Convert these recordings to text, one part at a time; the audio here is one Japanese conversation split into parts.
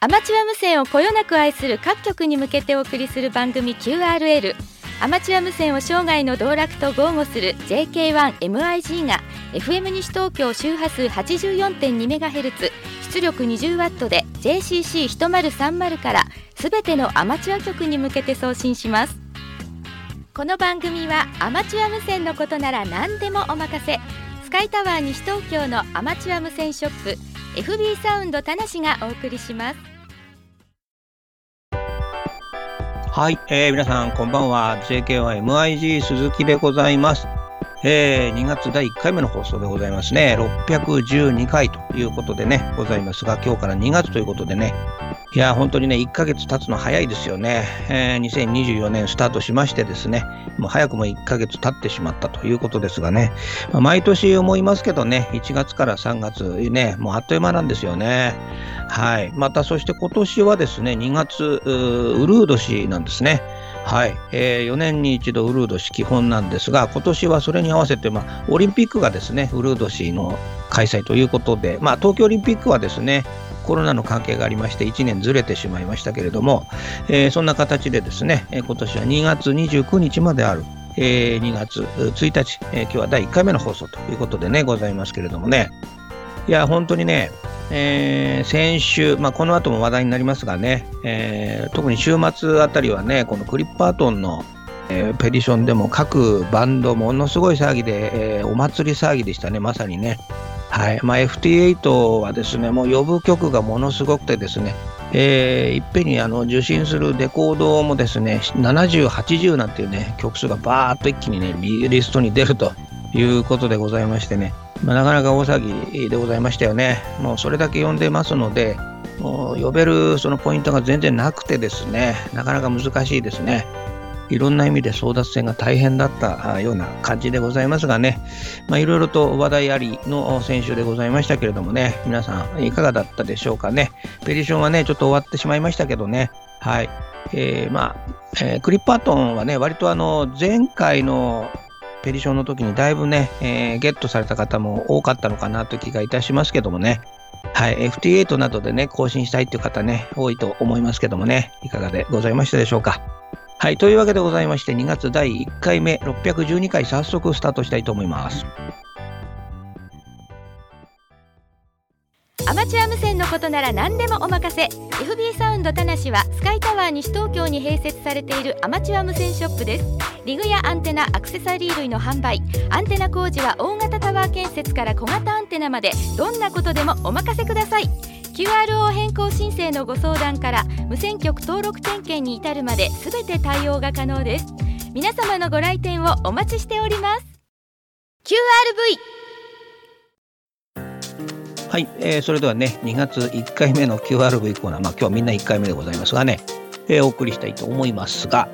アマチュア無線をこよなく愛する各局に向けてお送りする番組 QRL アマチュア無線を生涯の道楽と豪語する JK1MIG が FM 西東京周波数 84.2MHz 出力 20W で JCC1030 からすべてのアマチュア局に向けて送信します。この番組はアマチュア無線のことなら何でもお任せ。スカイタワー西東京のアマチュア無線ショップ FB サウンド田無がお送りします。はい、えー、皆さんこんばんは。JK1MIG 鈴木でございます、えー、2月第1回目の放送でございますね612回ということでねございます。が今日から2月ということでねいや、本当にね、1ヶ月経つの早いですよね。えー、2024年スタートしましてですね、もう早くも1ヶ月経ってしまったということですがね、まあ、毎年思いますけどね、1月から3月、ね、もうあっという間なんですよね。はい。また、そして今年はですね、2月、ウルード氏なんですね。はい、えー、4年に一度ウルード氏基本なんですが、今年はそれに合わせて、まあ、オリンピックがですね、ウルード氏の開催ということで、まあ、東京オリンピックはですね、コロナの関係がありまして1年ずれてしまいましたけれども、えー、そんな形でですね、今年は2月29日まである、えー、2月1日、えー、今日は第1回目の放送ということでね、ございますけれどもね、いや、本当にね、えー、先週、まあ、この後も話題になりますがね、えー、特に週末あたりはね、このクリッパートンの、ペディションでも各バンドものすごい騒ぎで、え、お祭り騒ぎでしたね、まさにね。はいまあ、FT8 はですね、もう呼ぶ曲がものすごくてですね、えー、いっぺんにあの受信するレコードもですね、70、80なんていうね、曲数がバーっと一気にね、リストに出るということでございましてね、まあ、なかなか大騒ぎでございましたよね。もうそれだけ呼んでますので、もう呼べるそのポイントが全然なくてですね、なかなか難しいですね。いろんな意味で争奪戦が大変だったような感じでございますがね、まあ、いろいろと話題ありの選手でございましたけれどもね、皆さんいかがだったでしょうかね。ペディションはね、ちょっと終わってしまいましたけどね、はい。えー、まあ、えー、クリッパートンはね、割とあの、前回のペディションの時にだいぶね、えー、ゲットされた方も多かったのかなという気がいたしますけどもね、はい、FT8 などでね、更新したいという方ね、多いと思いますけどもね、いかがでございましたでしょうか。はい、というわけでございまして、2月第1回目、612回、早速スタートしたいと思います。アマチュア無線のことなら何でもお任せ。FB サウンド田無はスカイタワー西東京に併設されているアマチュア無線ショップです。リグやアンテナアクセサリー類の販売。アンテナ工事は大型タワー建設から小型アンテナまで。どんなことでもお任せください。QRO 変更申請のご相談から無線局登録点検に至るまで全て対応が可能です。皆様のご来店をお待ちしております。QRV はい、えー、それではね2月1回目の QRV コーナー。まあ今日みんな1回目でございますがね、えー、お送りしたいと思いますが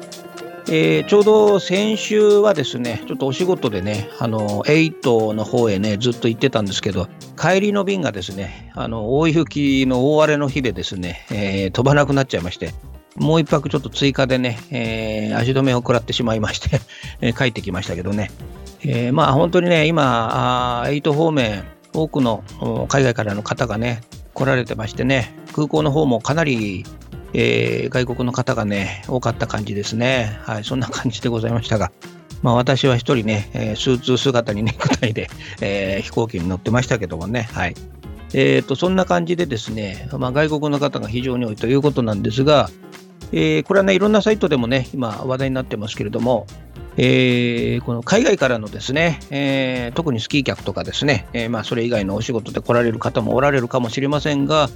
えー、ちょうど先週はですね、ちょっとお仕事でね、あの、8の方へね、ずっと行ってたんですけど、帰りの便がですね、あの、大雪の大荒れの日でですね、えー、飛ばなくなっちゃいまして、もう一泊ちょっと追加でね、えー、足止めを食らってしまいまして 帰ってきましたけどね、えー、まあ本当にね、今、8方面、多くの海外からの方がね、来られてましてね、空港の方もかなりえー、外国の方がね、多かった感じですね。はい、そんな感じでございましたが、まあ私は一人ね、え、スーツ姿にネクタイで、えー、飛行機に乗ってましたけどもね、はい。えーと、そんな感じでですね、まあ、外国の方が非常に多いということなんですが、えー、これはね、いろんなサイトでもね、今話題になってますけれども、えー、この海外からのですね、えー、特にスキー客とかですね、えー、まあ、それ以外のお仕事で来られる方もおられるかもしれませんが、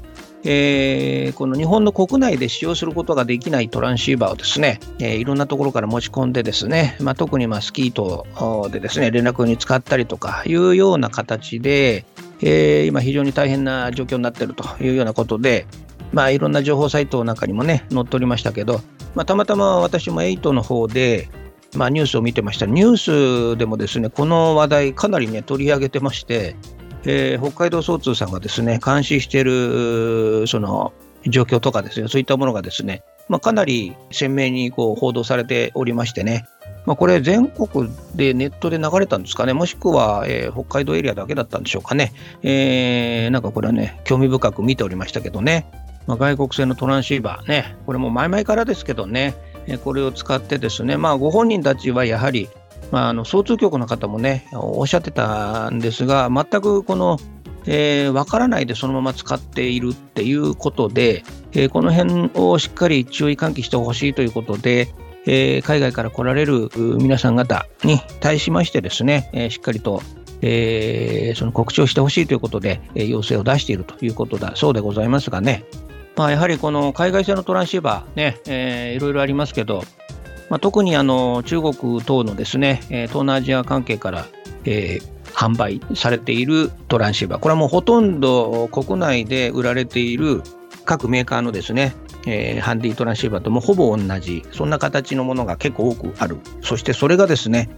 えー、この日本の国内で使用することができないトランシーバーをですね、えー、いろんなところから持ち込んでですね、まあ、特にまあスキートでですね、連絡に使ったりとかいうような形で、えー、今非常に大変な状況になっているというようなことで、まあ、いろんな情報サイトなんかにもね、載っておりましたけど、まあ、たまたま私も8の方で、まあ、ニュースを見てました。ニュースでもですね、この話題かなりね、取り上げてまして、えー、北海道総通さんがですね、監視しているその状況とかですね、そういったものがですね、まあ、かなり鮮明にこう報道されておりましてね、まあ、これ、全国でネットで流れたんですかね、もしくは、えー、北海道エリアだけだったんでしょうかね、えー、なんかこれはね、興味深く見ておりましたけどね、まあ、外国製のトランシーバーね、これも前々からですけどね、これを使ってですね、まあ、ご本人たちはやはり、まあ、あの総通局の方もね、おっしゃってたんですが、全くこの、えー、分からないでそのまま使っているっていうことで、えー、この辺をしっかり注意喚起してほしいということで、えー、海外から来られる皆さん方に対しましてですね、えー、しっかりと、えー、その告知をしてほしいということで、えー、要請を出しているということだそうでございますがね、まあ、やはりこの海外製のトランシーバーね、えー、いろいろありますけど、まあ、特にあの中国等のですね、東南アジア関係から、えー、販売されているトランシーバー、これはもうほとんど国内で売られている各メーカーのですね、えー、ハンディトランシーバーともほぼ同じ、そんな形のものが結構多くある。そしてそれがですね、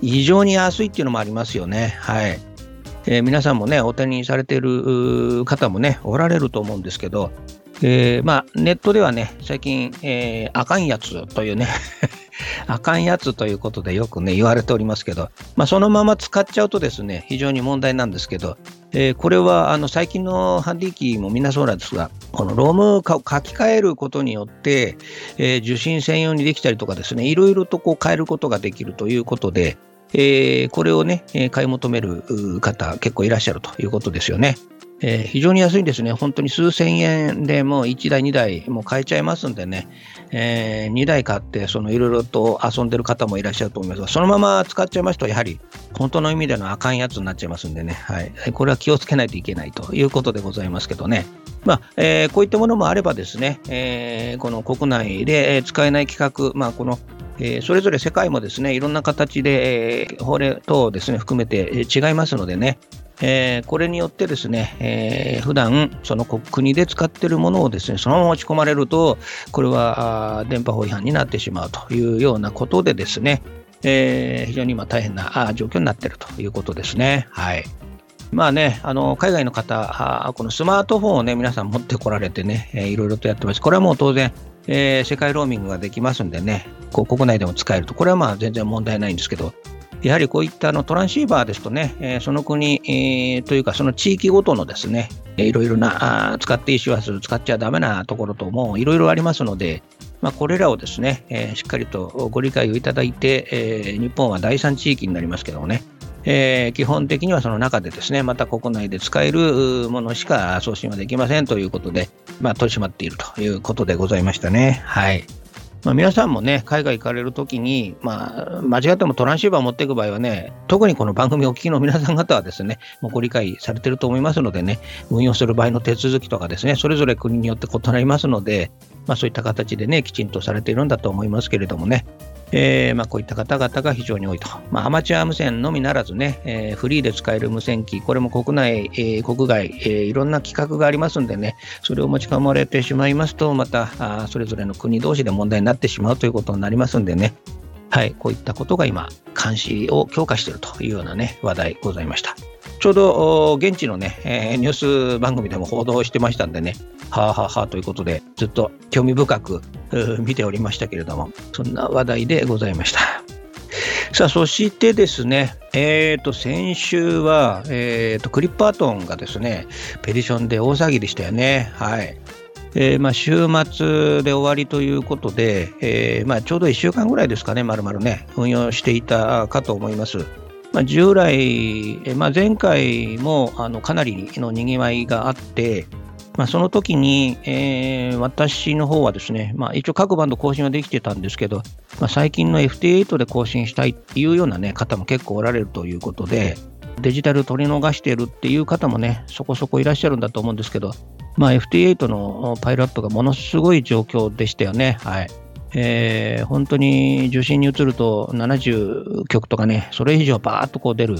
異常に安いっていうのもありますよね。はい。えー、皆さんもね、お手にされている方もね、おられると思うんですけど、えー、まあ、ネットではね、最近、えー、あかんやつというね あかんやつということでよくね、言われておりますけど、まあ、そのまま使っちゃうとですね、非常に問題なんですけど、えー、これはあの最近のハンディ機もみんなそうなんですが、このロームを書き換えることによって、えー、受信専用にできたりとかですね、いろいろとこう変えることができるということで、えー、これをね、買い求める方結構いらっしゃるということですよね。えー、非常に安いんですね。本当に数千円でもう1台、2台もう買えちゃいますんでね、えー、2台買って、そのいろいろと遊んでる方もいらっしゃると思いますが、そのまま使っちゃいますと、やはり本当の意味でのあかんやつになっちゃいますんでね、はい。これは気をつけないといけないということでございますけどね。まあ、えー、こういったものもあればですね、えー、この国内で使えない規格、まあ、このえー、それぞれ世界もですね、いろんな形で、えー、法令等ですね、含めて違いますのでね、えー、これによってですね、えー、普段その国で使っているものをですね、そのまま持ち込まれると、これは電波法違反になってしまうというようなことでですね、えー、非常に今大変な状況になっているということですね。はい。まあね、あの海外の方、このスマートフォンをね、皆さん持ってこられてね、いろいろとやってます。これはもう当然、えー、世界ローミングができますんでね、こう国内でも使えると、これはまあ全然問題ないんですけど、やはりこういったのトランシーバーですとね、え、その国、え、というかその地域ごとのですね、いろいろなあ使っていい周波数使っちゃだめなところともいろいろありますので、まあ、これらをですね、え、しっかりとご理解をいただいて、え、日本は第三地域になりますけどもね、え、基本的にはその中でですね、また国内で使えるものしか送信はできませんということで、まあ、取り締まっているということでございましたね。はい。まあ、皆さんもね、海外行かれるときに、まあ、間違ってもトランシーバーを持っていく場合はね、特にこの番組お聞きの皆さん方はですね、もうご理解されてると思いますのでね、運用する場合の手続きとかですね、それぞれ国によって異なりますので、まあ、そういった形でね、きちんとされているんだと思いますけれどもね、えー、まあ、こういった方々が非常に多いと。まあ、アマチュア無線のみならずね、えー、フリーで使える無線機、これも国内、えー、国外、えいろんな規格がありますんでね、それを持ち込まれてしまいますと、またあそれぞれの国同士で問題になってしまうということになりますんでね、はい、こういったことが今、監視を強化しているというようなね、話題ございました。ちょうど現地のね、えー、ニュース番組でも報道してましたんでね、はあはあはあということで、ずっと興味深く見ておりましたけれども、そんな話題でございました。さあ、そしてですね、え、ー、と、先週は、え、ー、と、クリッパートンがですね、ペディションで大騒ぎでしたよね。はい。えーまあ、週末で終わりということで、えーまあ、ちょうど1週間ぐらいですかね、まるまるね、運用していたかと思います。まあ、従来、まあ、前回もあのかなりのにぎわいがあって、まあ、その時に、えー、私の方はですね、まあ、一応各バンド更新はできてたんですけど、まあ、最近の FT8 で更新したいっていうような、ね、方も結構おられるということで、デジタル取り逃しているっていう方もね、そこそこいらっしゃるんだと思うんですけど、まあ、FT8 のパイロットがものすごい状況でしたよね。はい。えー、本当に受信に移ると70曲とかね、それ以上バーッとこう出る、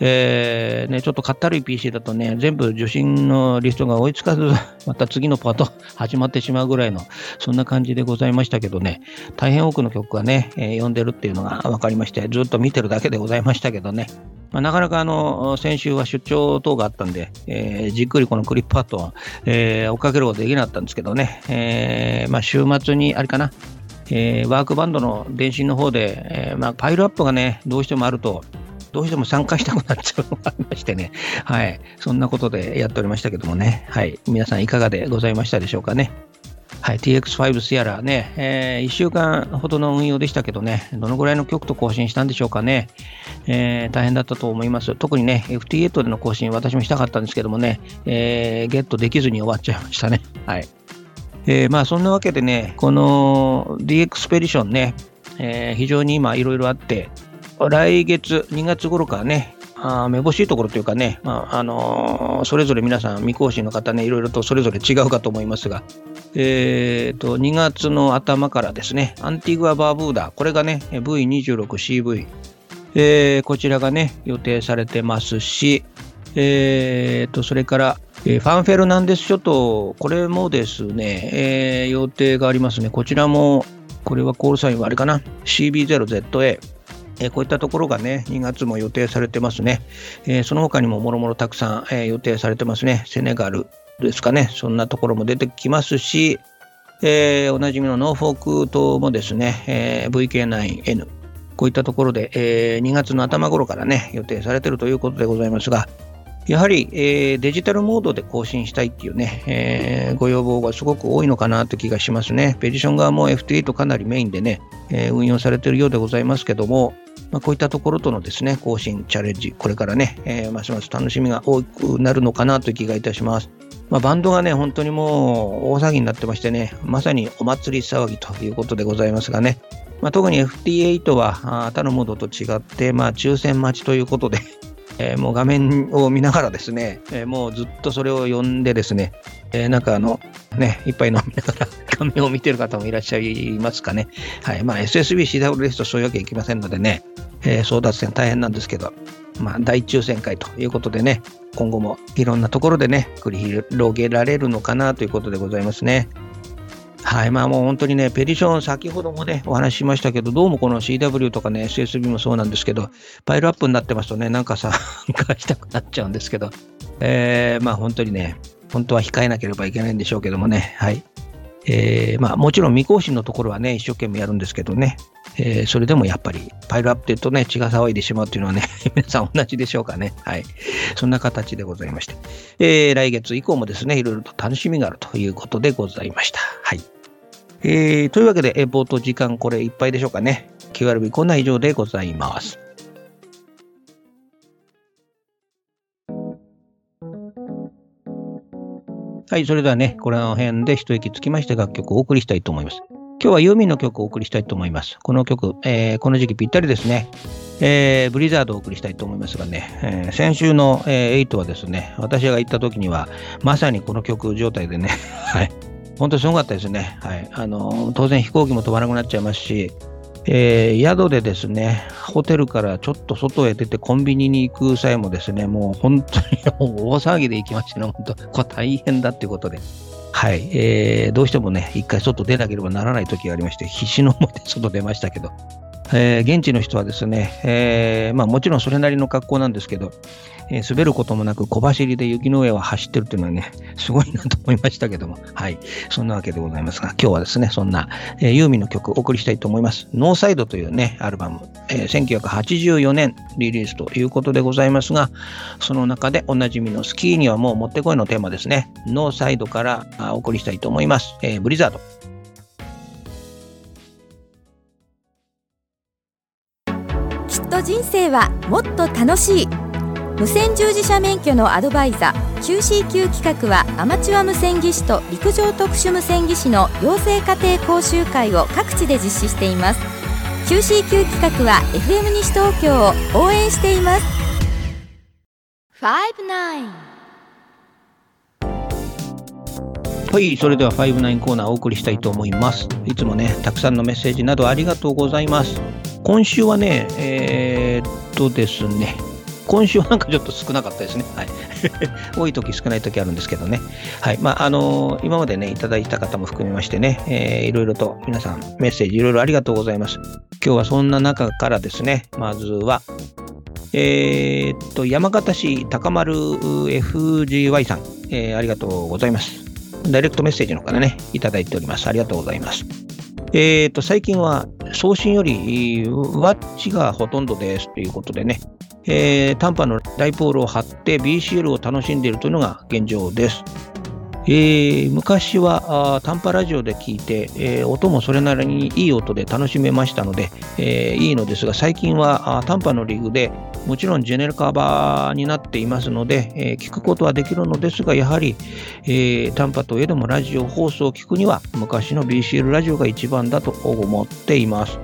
えーね、ちょっとかったるい PC だとね、全部受信のリストが追いつかず、また次のパート 始まってしまうぐらいの、そんな感じでございましたけどね、大変多くの曲がね、えー、読んでるっていうのが 分かりまして、ずっと見てるだけでございましたけどね、まあ、なかなかあの先週は出張等があったんで、えー、じっくりこのクリップパートを、えー、追っかけることできなかったんですけどね、えーまあ、週末にあれかな、えー、ワークバンドの電信の方で、えーまあ、パイルアップがね、どうしてもあると、どうしても参加したくなっちゃうのがありましてね、はい、そんなことでやっておりましたけどもね、はい、皆さんいかがでございましたでしょうかね。はい、TX5 スヤラね、えー、1週間ほどの運用でしたけどね、どのぐらいの曲と更新したんでしょうかね、えー、大変だったと思います。特にね、FT8 での更新、私もしたかったんですけどもね、えー、ゲットできずに終わっちゃいましたね。はい。えー、まあそんなわけでね、この DX ペディションね、えー、非常に今いろいろあって、来月、2月頃からね、あめぼしいところというかね、まああのー、それぞれ皆さん、未更新の方ね、いろいろとそれぞれ違うかと思いますが、えーと、2月の頭からですね、アンティグア・バーブーダ、これがね、V26CV、えー、こちらがね、予定されてますし、えーと、それから、えー、ファンフェルナンデス諸島、これもですね、えー、予定がありますね。こちらも、これはコールサインはあれかな、CB0ZA、えこういったところがね、2月も予定されてますね。えその他にももろもろたくさん、え予定されてますね。セネガルですかね。そんなところも出てきますし、えー、おなじみのノーフォーク島もですね、えー、VK9N、こういったところで、えー、2月の頭頃からね、予定されているということでございますが、やはり、えー、デジタルモードで更新したいっていうね、えー、ご要望がすごく多いのかなという気がしますね。ペディション側も FT8 かなりメインでね、えー、運用されているようでございますけども、まあ、こういったところとのですね、更新、チャレンジ、これからね、え、ますます楽しみが多くなるのかなという気がいたします。まあ、バンドがね、本当にもう大騒ぎになってましてね、まさにお祭り騒ぎということでございますがね、まあ、特に FT8 は他のモードと違って、まあ、抽選待ちということでえー、もう画面を見ながらですね、えー、もうずっとそれを読んでですね、えー、なんかあの、ね、一杯飲みながら 画面を見てる方もいらっしゃいますかね。はい。まあ SSB、CW ですとそういうわけいきませんのでね、えー、争奪戦大変なんですけど、まあ大抽選会ということでね、今後もいろんなところでね、繰り広げられるのかなということでございますね。はい、まあもう本当にね、ペディション、先ほどもね、お話ししましたけど、どうもこの CW とかね、SSB もそうなんですけど、パイルアップになってますとね、なんかさ、返したくなっちゃうんですけど、えー、まあ本当にね、本当は控えなければいけないんでしょうけどもね、はい。えー、まあもちろん未更新のところはね、一生懸命やるんですけどね、えー、それでもやっぱりパイルアップって言うとね、血が騒いでしまうっていうのはね、皆さん同じでしょうかね。はい。そんな形でございまして、えー、来月以降もですね、いろいろと楽しみがあるということでございました。はい。えー、というわけで、えー、冒頭時間これいっぱいでしょうかね。QRB こんな以上でございます。はい、それではね、この辺で一息つきまして楽曲をお送りしたいと思います。今日はユーミンの曲をお送りしたいと思います。この曲、えー、この時期ぴったりですね。えー、ブリザードをお送りしたいと思いますがね、えー、先週の、えー、8はですね、私が行った時には、まさにこの曲状態でね、はい、本当すごかったですね。はい。あの、当然飛行機も飛ばなくなっちゃいますし、えー、宿でですね、ホテルからちょっと外へ出てコンビニに行く際もですね、もう本当に大騒ぎで行きましたね、本当。これ大変だっていうことで。はい。えー、どうしてもね、一回外出なければならない時がありまして、必死の思いで外出ましたけど、えー、現地の人はですね、えー、まあもちろんそれなりの格好なんですけど、えー、滑ることもなく小走りで雪の上を走ってるというのはね、すごいなと思いましたけども、はい。そんなわけでございますが、今日はですね、そんな、えー、ユーミンの曲お送りしたいと思います。ノーサイドというね、アルバム、えー、1984年リリースということでございますが、その中でおなじみのスキーにはもうもってこいのテーマですね、ノーサイドからお送りしたいと思います。えー、ブリザード。人生はもっと楽しい無線従事者免許のアドバイザー QCQ 企画はアマチュア無線技師と陸上特殊無線技師の養成家庭講習会を各地で実施しています QCQ 企画は FM 西東京を応援していますはい、それでは59コーナーをお送りしたいと思います。いつもね、たくさんのメッセージなどありがとうございます。今週はね、えー、っとですね、今週はなんかちょっと少なかったですね。はい。多い時少ない時あるんですけどね。はい。まあ、あのー、今までね、いただいた方も含めましてね、えー、いろいろと皆さんメッセージいろいろありがとうございます。今日はそんな中からですね、まずは、えー、っと、山形市高丸 FGY さん、えー、ありがとうございます。ダイレクトメッセージの方ね、いただいております。ありがとうございます。えー、と、最近は送信よりワッチがほとんどですということでね、えー、短波のダイポールを張って BCL を楽しんでいるというのが現状です。えー、昔は短波ラジオで聞いて、えー、音もそれなりにいい音で楽しめましたので、えー、いいのですが最近は短波のリグでもちろんジェネルカバーになっていますので、え聞くことはできるのですがやはり、え短波といえどもラジオ放送を聞くには昔の BCL ラジオが一番だと思っています。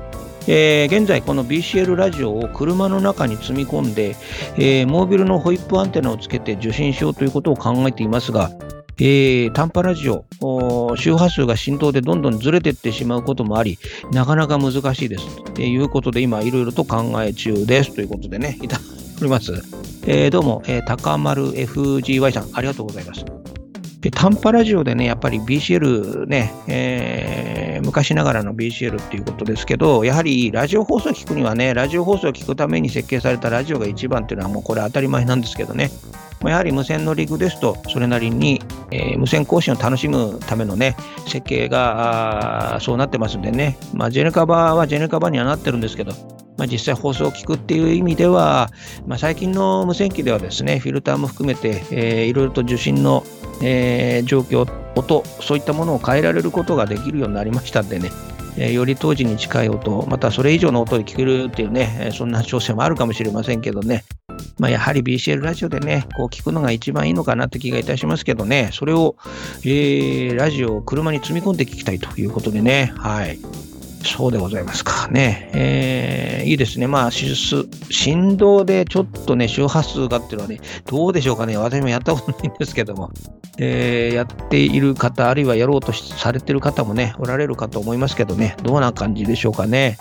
えー、現在この BCL ラジオを車の中に積み込んで、えー、モービルのホイップアンテナをつけて受信しようということを考えていますが、えー、短波ラジオ、周波数が振動でどんどんずれていってしまうこともあり、なかなか難しいです。ということで、今、いろいろと考え中です。ということでね、いただいております。えー、どうも、えー、高丸 FGY さん、ありがとうございます。で短波ラジオでね、やっぱり BCL ね、えー、昔ながらの BCL っていうことですけど、やはりラジオ放送を聞くにはね、ラジオ放送を聞くために設計されたラジオが一番っていうのはもうこれ当たり前なんですけどね、やはり無線のリグですと、それなりに、えー、無線更新を楽しむためのね、設計がそうなってますんでね、まあ、ジェネカバーはジェネカバーにはなってるんですけど、まあ、実際放送を聞くっていう意味では、まあ、最近の無線機ではですね、フィルターも含めて、えー、いろいろと受信の、えー、状況、音、そういったものを変えられることができるようになりましたんでね、えー、より当時に近い音、またそれ以上の音で聞けるっていうね、そんな調整もあるかもしれませんけどね、まあ、やはり BCL ラジオでね、こう聞くのが一番いいのかなって気がいたしますけどね、それを、えー、ラジオを車に積み込んで聞きたいということでね、はい。そうでございますかね。えー、いいですね。まあ、手術振動でちょっとね、周波数がっていうのはね、どうでしょうかね。私もやったことないんですけども、えー、やっている方、あるいはやろうとされてる方もね、おられるかと思いますけどね、どんな感じでしょうかね。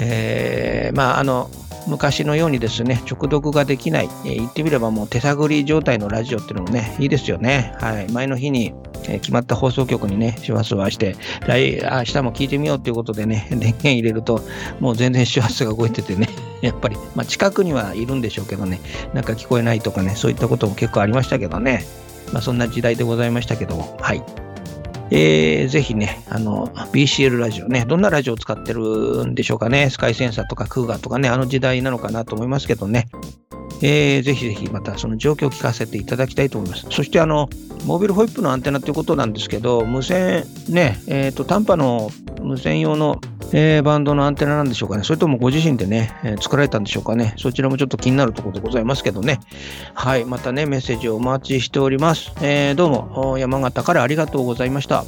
えー、まあ、あの、昔のようにですね、直読ができない、えー、言ってみればもう手探り状態のラジオっていうのもね、いいですよね。はい。前の日に、えー、決まった放送局にね、周波数を合わせて、来、明日も聞いてみようっていうことでね、電源入れると、もう全然周波数が動いててね、やっぱり、まあ、近くにはいるんでしょうけどね、なんか聞こえないとかね、そういったことも結構ありましたけどね、まあ、そんな時代でございましたけども、はい。えー、ぜひね、あの、BCL ラジオね、どんなラジオを使ってるんでしょうかね。スカイセンサーとかクーガーとかね、あの時代なのかなと思いますけどね。えー、ぜひぜひまたその状況を聞かせていただきたいと思います。そしてあの、モービルホイップのアンテナということなんですけど、無線、ね、えっ、ー、と、短波の無線用のえー、バンドのアンテナなんでしょうかね。それともご自身でね、えー、作られたんでしょうかね。そちらもちょっと気になるところでございますけどね。はい。またね、メッセージをお待ちしております。えー、どうも、山形からありがとうございました。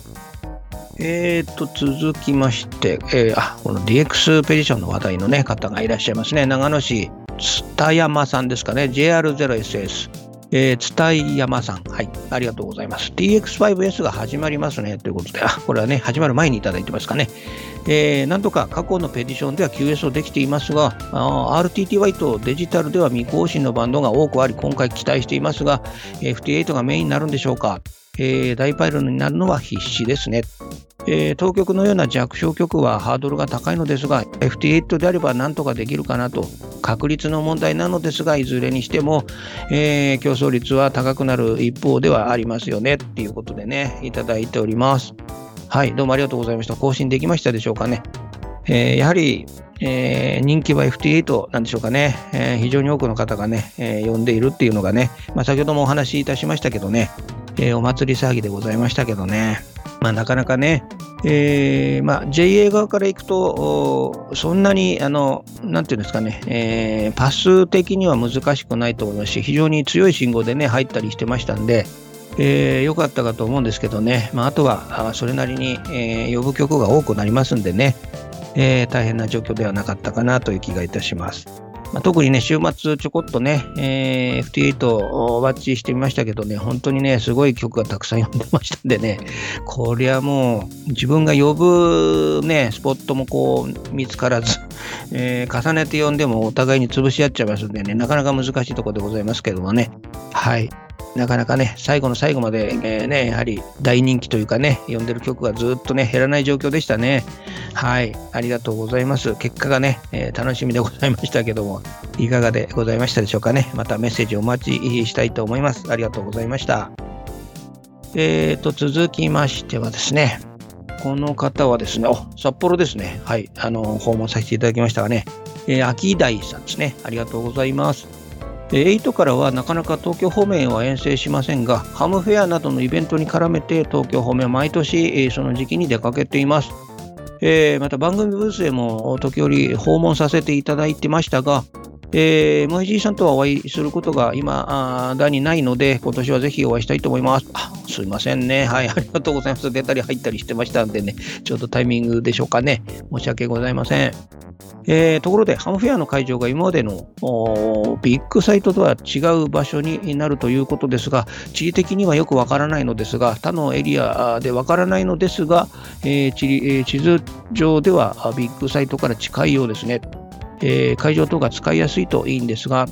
えーと、続きまして、えー、あ、この DX ペディションの話題のね、方がいらっしゃいますね。長野市、津山さんですかね。JR0SS。えー、蔦山さん。はい。ありがとうございます。TX5S が始まりますね。ということで、あ、これはね、始まる前にいただいてますかね。えー、なんとか過去のペディションでは QS をできていますが、RTTY とデジタルでは未更新のバンドが多くあり、今回期待していますが、FT8 がメインになるんでしょうか。えー、大パイロンになるのは必至ですね。えー、当局のような弱小局はハードルが高いのですが、FT8 であればなんとかできるかなと、確率の問題なのですが、いずれにしても、えー、競争率は高くなる一方ではありますよねっていうことでね、いただいております。はい、どうもありがとうございました。更新できましたでしょうかね。えー、やはり、えー、人気は FT8 なんでしょうかね、えー、非常に多くの方がね、えー、呼んでいるっていうのがね、まあ、先ほどもお話しいたしましたけどね、えお祭り騒ぎでございましたけどね、まあ、なかなかね、えまあ、JA 側から行くと、そんなに、あの、なんていうんですかね、え、パス的には難しくないと思いますし、非常に強い信号でね、入ったりしてましたんで、えー、よかったかと思うんですけどね、まあ、あとは、それなりに、えー、呼ぶ曲が多くなりますんでね、えー、大変な状況ではなかったかなという気がいたします。まあ、特にね、週末ちょこっとね、えー、FT8 をワッチしてみましたけどね、本当にね、すごい曲がたくさん読んでましたんでね、こりゃもう、自分が呼ぶね、スポットもこう、見つからず、えー、重ねて読んでもお互いに潰し合っちゃいますんでね、なかなか難しいところでございますけどもね。はい。なかなかね、最後の最後まで、えー、ね、やはり大人気というかね、読んでる曲がずっとね、減らない状況でしたね。はい、ありがとうございます。結果がね、えー、楽しみでございましたけども、いかがでございましたでしょうかね。またメッセージお待ちしたいと思います。ありがとうございました。えーと、続きましてはですね、この方はですね、お、札幌ですね。はい、あの、訪問させていただきましたがね、えー、秋大さんですね。ありがとうございます。8からはなかなか東京方面は遠征しませんが、ハムフェアなどのイベントに絡めて東京方面は毎年その時期に出かけています。えー、また番組ブースでも時折訪問させていただいてましたが、えー、イジさんとはお会いすることが今、だにないので、今年はぜひお会いしたいと思います。あすいませんね。はい、ありがとうございます。出たり入ったりしてましたんでね、ちょうどタイミングでしょうかね。申し訳ございません。えー、ところで、ハムフェアの会場が今までのビッグサイトとは違う場所になるということですが、地理的にはよくわからないのですが、他のエリアでわからないのですが、えー、地理地図上ではビッグサイトから近いようですね。えー、会場等が使いやすいといいんですが、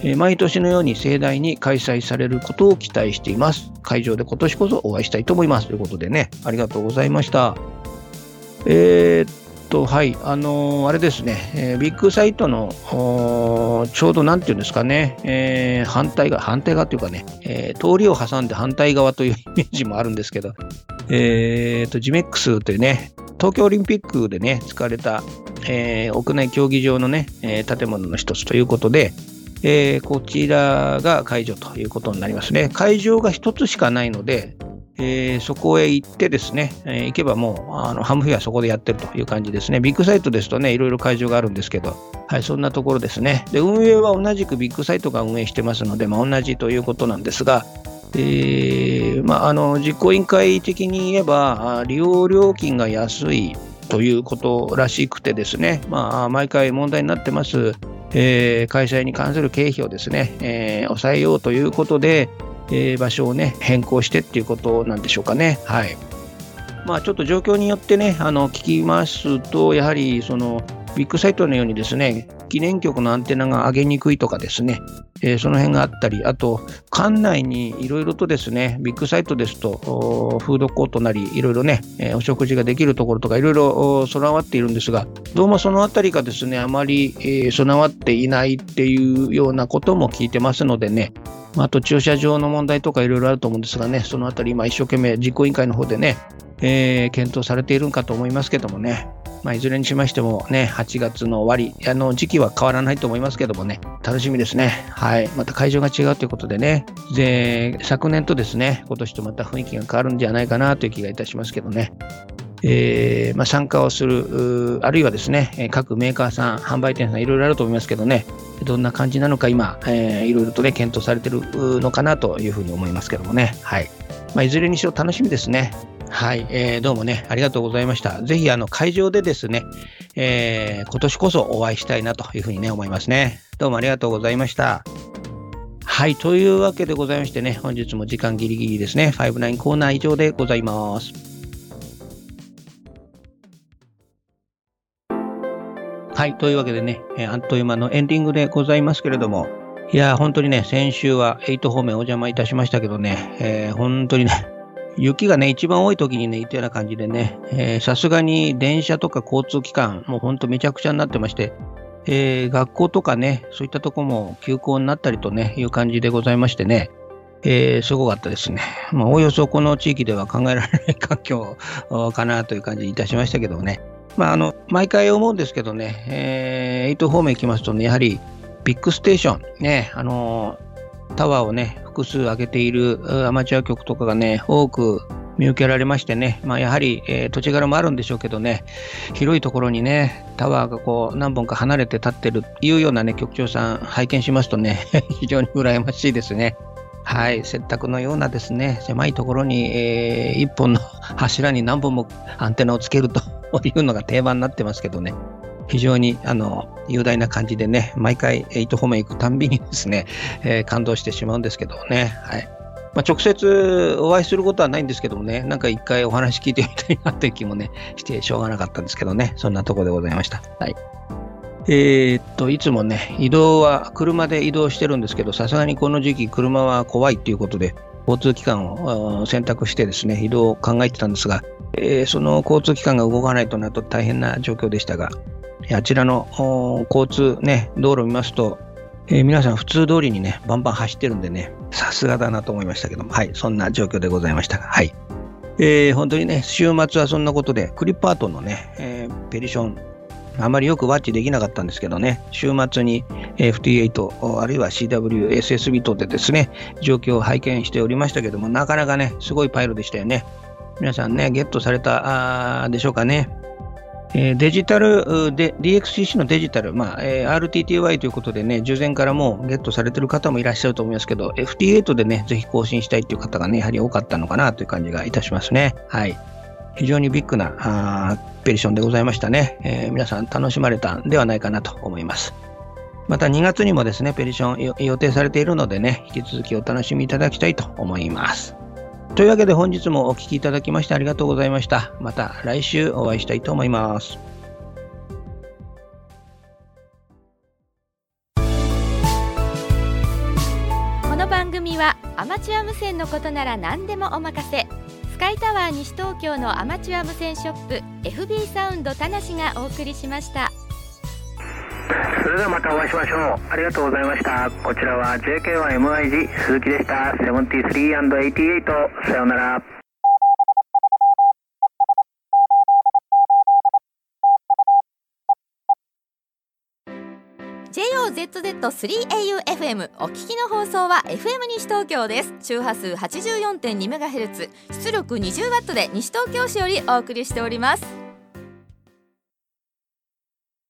えー、毎年のように盛大に開催されることを期待しています。会場で今年こそお会いしたいと思います。ということでね、ありがとうございました。えー、っと、はい、あのー、あれですね、えー、ビッグサイトのちょうどなんていうんですかね、え、反対側、反対側というかね、え通りを挟んで反対側というイメージもあるんですけど、えっと、ジメックスというね、東京オリンピックでね、使われた、えー、屋内競技場のね、えー、建物の一つということで、えー、こちらが会場ということになりますね。会場が一つしかないので、えー、そこへ行ってですね、えー、行けばもうあのハムフェアそこでやってるという感じですね。ビッグサイトですとね、いろいろ会場があるんですけど、はい、そんなところですね。で、運営は同じくビッグサイトが運営してますので、まあ、同じということなんですが、えーまあ、あの実行委員会的に言えば、利用料金が安いということらしくてですね、まあ、毎回問題になってます、えー、開催に関する経費をですね、えー、抑えようということで、えー、場所をね、変更してっていうことなんでしょうかね。はい。まあ、ちょっと状況によってね、あの聞きますと、やはりそのビッグサイトのようにですね、記念局のアンテナが上げにくいとかですね、えー、その辺があったり、あと、館内にいろいろとですね、ビッグサイトですと、フードコートなり、いろいろね、えー、お食事ができるところとか、いろいろ備わっているんですが、どうもそのあたりがですね、あまり、えー、備わっていないっていうようなことも聞いてますのでね、あと駐車場の問題とかいろいろあると思うんですがね、そのあたり今一生懸命実行委員会の方でね、えー、検討されているんかと思いますけどもね、まあ、いずれにしましてもね、8月の終わり、あの時期は変わらないと思いますけどもね、楽しみですね。はい。また会場が違うということでね、で、昨年とですね、今年とまた雰囲気が変わるんじゃないかなという気がいたしますけどね。えーまあ、参加をする、あるいはですね、各メーカーさん、販売店さん、いろいろあると思いますけどね、どんな感じなのか今、えー、いろいろとね、検討されてるのかなというふうに思いますけどもね。はい。まあ、いずれにしろ楽しみですね。はい、えー、どうもね、ありがとうございました。ぜひ、あの、会場でですね、えー、今年こそお会いしたいなというふうにね、思いますね。どうもありがとうございました。はい、というわけでございましてね、本日も時間ギリギリですね、59コーナー以上でございます。はい、というわけでね、えー、あっという間のエンディングでございますけれども、いや、本当にね、先週は8方面お邪魔いたしましたけどね、えー、本当にね、雪がね、一番多い時にね、いたような感じでね、さすがに電車とか交通機関、もうほんとめちゃくちゃになってまして、えー、学校とかね、そういったとこも休校になったりとね、いう感じでございましてね、えー、すごかったですね。まあ、おおよそこの地域では考えられない環境かなという感じいたしましたけどね。まあ、あの、毎回思うんですけどね、えー、糸方面行きますとね、やはりビッグステーション、ね、あのタワーをね、複数上げているアマチュア局とかがね、多く見受けられましてね、まあ、やはり、えー、土地柄もあるんでしょうけどね、広いところにね、タワーがこう何本か離れて立ってるいうようなね、局長さん拝見しますとね、非常に羨ましいですね。はい、接託のようなですね、狭いところに、えー、一本の柱に何本もアンテナをつけるというのが定番になってますけどね。非常にあの雄大な感じでね、毎回糸方面行くたんびにですね、えー、感動してしまうんですけどね。はいまあ、直接お会いすることはないんですけどもね、なんか一回お話聞いてみたいなっていう気もね、してしょうがなかったんですけどね、そんなとこでございました。はい。えー、っと、いつもね、移動は車で移動してるんですけど、さすがにこの時期車は怖いっていうことで、交通機関を選択してですね、移動を考えてたんですが、えー、その交通機関が動かないとなると大変な状況でしたが、あちらの交通ね、道路見ますと、えー、皆さん普通通りにね、バンバン走ってるんでね、さすがだなと思いましたけども、はい、そんな状況でございましたが、はい。えー、本当にね、週末はそんなことで、クリップアートのね、えー、ペリション、あまりよくワッチできなかったんですけどね、週末に FT8、あるいは CW、SSB 等でですね、状況を拝見しておりましたけども、なかなかね、すごいパイルでしたよね。皆さんね、ゲットされたでしょうかね。デジタルで、DXCC のデジタル、まあ、RTTY ということでね、従前からもうゲットされてる方もいらっしゃると思いますけど、FT8 でね、ぜひ更新したいという方がね、やはり多かったのかなという感じがいたしますね。はい。非常にビッグなあペリションでございましたね、えー、皆さん楽しまれたんではないかなと思います。また2月にもですね、ペリション予定されているのでね、引き続きお楽しみいただきたいと思います。というわけで本日もお聴きいただきましてありがとうございました。また来週お会いしたいと思います。この番組はアマチュア無線のことなら何でもお任せ。スカイタワー西東京のアマチュア無線ショップ FB サウンド田無がお送りしましたそれではまたお会いしましょう。ありがとうございました。こちらは JK1MIG 鈴木でした。73&88 さようなら。JOZZ3AUFM お聞きの放送は FM 西東京です。周波数 84.2MHz 出力 20W で西東京市よりお送りしております。